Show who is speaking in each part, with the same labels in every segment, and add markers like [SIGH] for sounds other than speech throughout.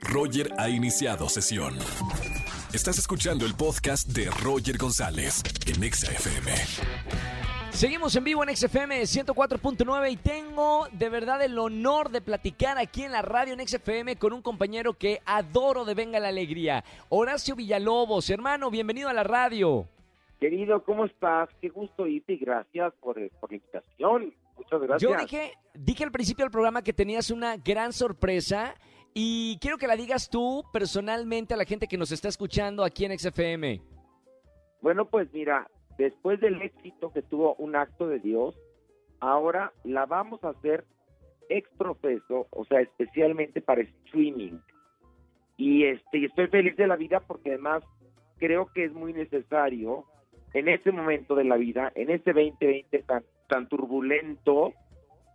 Speaker 1: Roger ha iniciado sesión. Estás escuchando el podcast de Roger González en Exa FM.
Speaker 2: Seguimos en vivo en XFM 104.9 y tengo de verdad el honor de platicar aquí en la radio en XFM con un compañero que adoro de Venga la Alegría, Horacio Villalobos. Hermano, bienvenido a la radio.
Speaker 3: Querido, ¿cómo estás? Qué gusto irte y gracias por, eh, por la invitación. Muchas gracias.
Speaker 2: Yo dije, dije al principio del programa que tenías una gran sorpresa y quiero que la digas tú personalmente a la gente que nos está escuchando aquí en XFM.
Speaker 3: Bueno, pues mira, después del éxito que tuvo un acto de Dios, ahora la vamos a hacer ex profeso, o sea, especialmente para streaming. Y este, estoy feliz de la vida porque además creo que es muy necesario en este momento de la vida, en este 2020 tan, tan turbulento,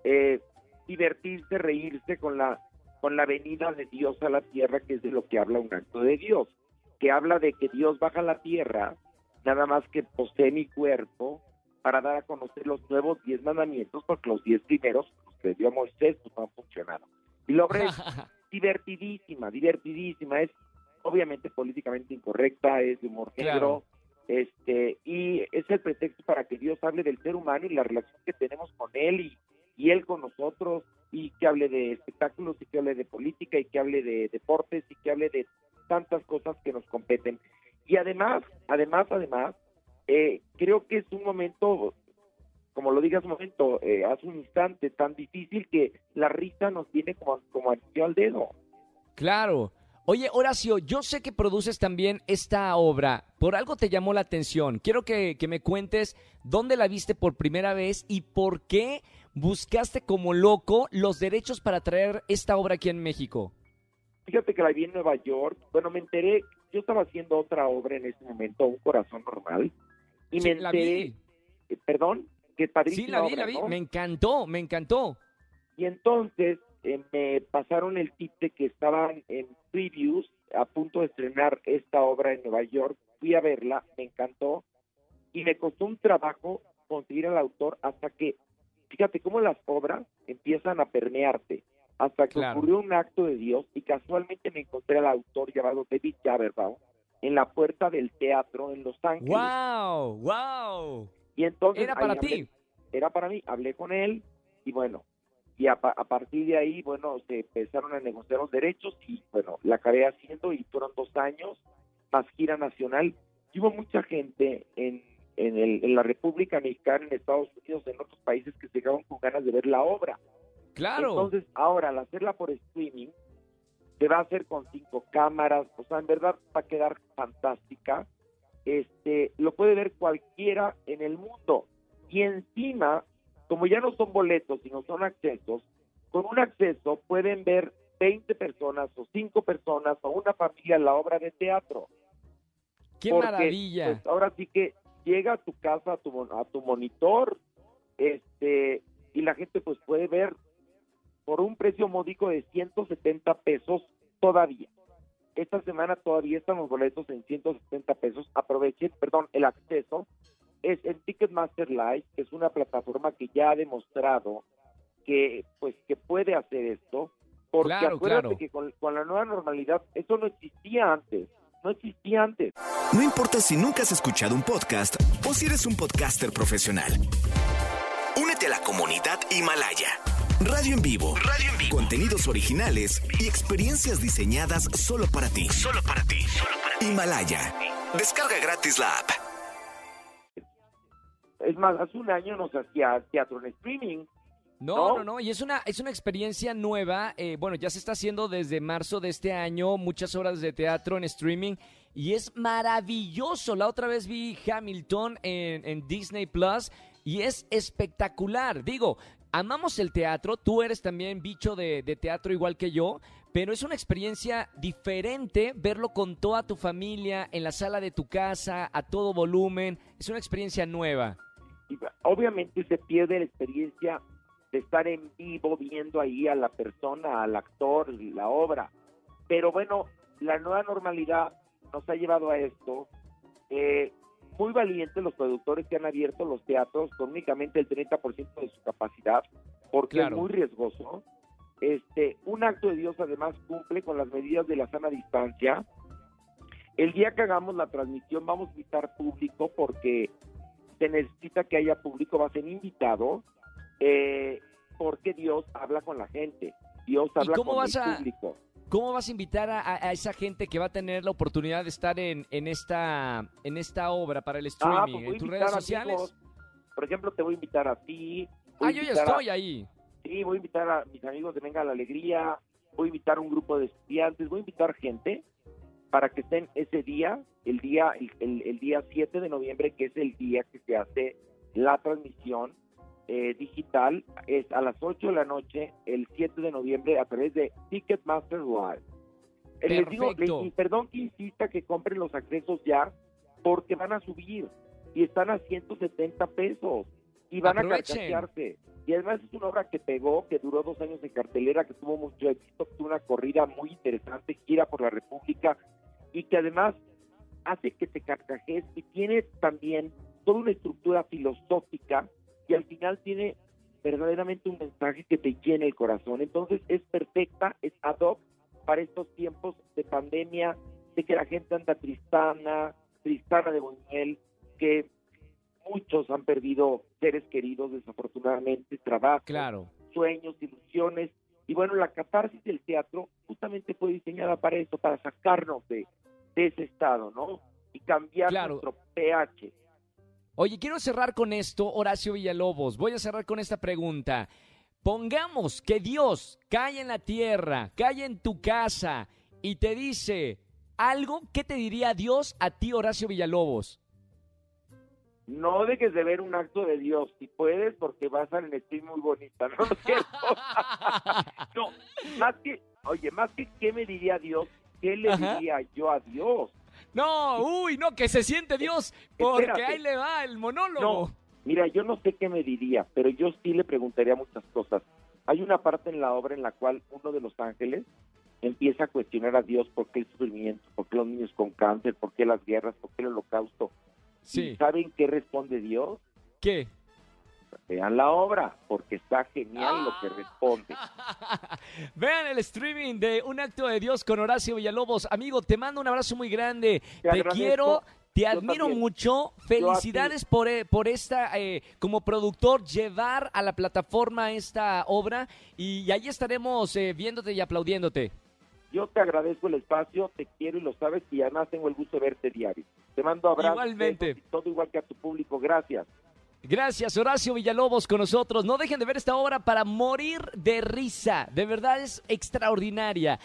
Speaker 3: eh, divertirse, reírse con la, con la venida de Dios a la tierra, que es de lo que habla un acto de Dios, que habla de que Dios baja a la tierra nada más que posee mi cuerpo para dar a conocer los nuevos diez mandamientos, porque los diez primeros, los que dio Moisés, pues no han funcionado. Y la obra es divertidísima, divertidísima, es obviamente políticamente incorrecta, es de humor negro, este, y es el pretexto para que Dios hable del ser humano y la relación que tenemos con él y, y él con nosotros, y que hable de espectáculos, y que hable de política, y que hable de deportes, y que hable de tantas cosas que nos competen. Y además, además, además, eh, creo que es un momento, como lo digas un momento, eh, hace un instante tan difícil que la risa nos viene como, como al dedo.
Speaker 2: Claro. Oye, Horacio, yo sé que produces también esta obra. Por algo te llamó la atención. Quiero que, que me cuentes dónde la viste por primera vez y por qué buscaste como loco los derechos para traer esta obra aquí en México.
Speaker 3: Fíjate que la vi en Nueva York. Bueno, me enteré, yo estaba haciendo otra obra en ese momento, Un Corazón Normal. Y
Speaker 2: Sí,
Speaker 3: me
Speaker 2: la
Speaker 3: enteré,
Speaker 2: vi.
Speaker 3: eh, perdón, que padrísima
Speaker 2: Sí, la vi,
Speaker 3: obra,
Speaker 2: la vi.
Speaker 3: ¿no?
Speaker 2: Me encantó, me encantó.
Speaker 3: Y entonces eh, me pasaron el tip de que estaban en previews a punto de estrenar esta obra en Nueva York. Fui a verla, me encantó y me costó un trabajo conseguir al autor hasta que, fíjate cómo las obras empiezan a permearte, hasta que
Speaker 2: Claro.
Speaker 3: ocurrió un acto de Dios y casualmente me encontré al autor llamado David Jaberbaum en la puerta del teatro en Los Ángeles.
Speaker 2: ¡Wow! ¡Wow!
Speaker 3: Y entonces
Speaker 2: Era para
Speaker 3: hablé-
Speaker 2: ti.
Speaker 3: era para mí, hablé con él y bueno, y a, a partir de ahí, bueno, se empezaron a negociar los derechos y bueno, la acabé haciendo y fueron dos años más gira nacional. Y hubo mucha gente en, en, el- en la República Mexicana, en Estados Unidos, en otros países que se quedaron con ganas de ver la obra.
Speaker 2: Claro.
Speaker 3: Entonces, ahora, al hacerla por streaming, se va a hacer con cinco cámaras, o sea, en verdad va a quedar fantástica. Este, lo puede ver cualquiera en el mundo. Y encima, como ya no son boletos, sino son accesos, con un acceso pueden ver 20 personas o 5 personas o una familia la obra de teatro.
Speaker 2: ¡Qué
Speaker 3: Porque,
Speaker 2: maravilla!
Speaker 3: pues, ahora sí que llega a tu casa, a tu, a tu monitor, este, y la gente pues puede ver por un precio módico de 170 pesos todavía. Esta semana todavía están los boletos en 170 pesos. Aprovechen, perdón, el acceso es en Ticketmaster Live, que es una plataforma que ya ha demostrado que pues que puede hacer esto, porque
Speaker 2: Claro,
Speaker 3: acuérdate
Speaker 2: claro.
Speaker 3: que con, con la nueva normalidad eso no existía antes, no existía antes.
Speaker 1: No importa si nunca has escuchado un podcast o si eres un podcaster profesional. Únete a la comunidad Himalaya. Radio en vivo. Radio en vivo. Contenidos originales y experiencias diseñadas solo para ti. Solo para ti. Himalaya. Descarga gratis la app.
Speaker 3: Es más, hace un año nos hacía teatro en streaming.
Speaker 2: No,
Speaker 3: ¿no?
Speaker 2: no, no, y es una, es una experiencia nueva. eh, bueno, ya se está haciendo desde marzo de este año, muchas horas de teatro en streaming, y es maravilloso. La otra vez vi Hamilton en, en Disney Plus, y es espectacular. Digo, amamos el teatro, tú eres también bicho de, de teatro igual que yo, pero es una experiencia diferente verlo con toda tu familia, en la sala de tu casa, a todo volumen. Es una experiencia nueva.
Speaker 3: Obviamente se pierde la experiencia de estar en vivo viendo ahí a la persona, al actor, la obra. Pero bueno, la nueva normalidad nos ha llevado a esto. Eh, muy valientes los productores que han abierto los teatros con únicamente el 30% de su capacidad, porque
Speaker 2: Claro.
Speaker 3: es muy riesgoso. este, un acto de Dios además cumple con las medidas de la sana distancia. El día que hagamos la transmisión vamos a invitar público porque se necesita que haya público, va a ser invitado, eh, porque Dios habla con la gente, Dios habla con el
Speaker 2: a-
Speaker 3: público.
Speaker 2: ¿Cómo vas a invitar a, esa gente que va a tener la oportunidad de estar en, en esta en esta obra para el
Speaker 3: Ah,
Speaker 2: streaming?
Speaker 3: pues
Speaker 2: ¿En tus redes sociales?
Speaker 3: amigos. Por ejemplo, te voy a invitar a ti.
Speaker 2: Ah, yo ya
Speaker 3: a-
Speaker 2: estoy ahí.
Speaker 3: Sí, voy a invitar a mis amigos de Venga la Alegría, voy a invitar a un grupo de estudiantes, voy a invitar gente para que estén ese día, el día el, el- el día 7 de noviembre, que es el día que se hace la transmisión eh, digital, es a las 8 de la noche, el 7 de noviembre, a través de Ticketmaster Live. Eh, Les digo, les- perdón que insista que compren los accesos ya, porque van a subir y están a 170 pesos y van
Speaker 2: Aprovechen.
Speaker 3: a carcajearse. Y además es una obra que pegó, que duró dos años en cartelera, que tuvo mucho éxito, tuvo una corrida muy interesante, gira por la República, y que además hace que te carcajes y tiene también toda una estructura filosófica y al final tiene verdaderamente un mensaje que te llena el corazón. Entonces es perfecta, es ad hoc para estos tiempos de pandemia, de que la gente anda tristana, tristana de Buñuel, que muchos han perdido seres queridos desafortunadamente, trabajo,
Speaker 2: Claro.
Speaker 3: sueños, ilusiones. Y bueno, la catarsis del teatro justamente fue diseñada para eso, para sacarnos de, de ese estado, ¿no? Y cambiar
Speaker 2: Claro.
Speaker 3: nuestro pH.
Speaker 2: Oye, quiero cerrar con esto, Horacio Villalobos. Voy a cerrar con esta pregunta. Pongamos que Dios cae en la tierra, cae en tu casa y te dice algo, ¿qué te diría Dios a ti, Horacio Villalobos?
Speaker 3: No dejes de ver un acto de Dios, si puedes, porque vas a en muy bonita, ¿no? [LAUGHS] [LAUGHS] ¿No más que, oye, más que qué me diría Dios, ¿qué le
Speaker 2: Ajá.
Speaker 3: diría yo a Dios?
Speaker 2: No, uy, no, que se siente Dios, [LAUGHS] porque
Speaker 3: Espérate.
Speaker 2: ahí le va el monólogo.
Speaker 3: No, mira, yo no sé qué me diría, pero yo sí le preguntaría muchas cosas. Hay una parte en la obra en la cual uno de los ángeles empieza a cuestionar a Dios por qué el sufrimiento, por qué los niños con cáncer, por qué las guerras, por qué el holocausto.
Speaker 2: Sí.
Speaker 3: ¿Y saben qué responde Dios?
Speaker 2: ¿Qué?
Speaker 3: Vean la obra, porque está genial lo que responde. [LAUGHS]
Speaker 2: Vean el streaming de Un Acto de Dios con Horacio Villalobos. Amigo, te mando un abrazo muy grande. Te, quiero, te admiro mucho. Felicidades por, eh, por esta, eh, como productor, llevar a la plataforma esta obra. Y ahí estaremos eh, viéndote y aplaudiéndote.
Speaker 3: Yo te agradezco el espacio, te quiero y lo sabes, y además tengo el gusto de verte diario. Te mando abrazos,
Speaker 2: Igualmente.
Speaker 3: todo igual que a tu público. Gracias.
Speaker 2: Gracias, Horacio Villalobos, con nosotros. No dejen de ver esta obra para morir de risa. De verdad es extraordinaria.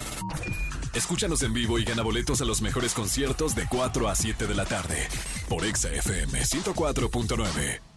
Speaker 4: Escúchanos en vivo y gana boletos a los mejores conciertos de 4 a 7 de la tarde por Exa FM 104.9.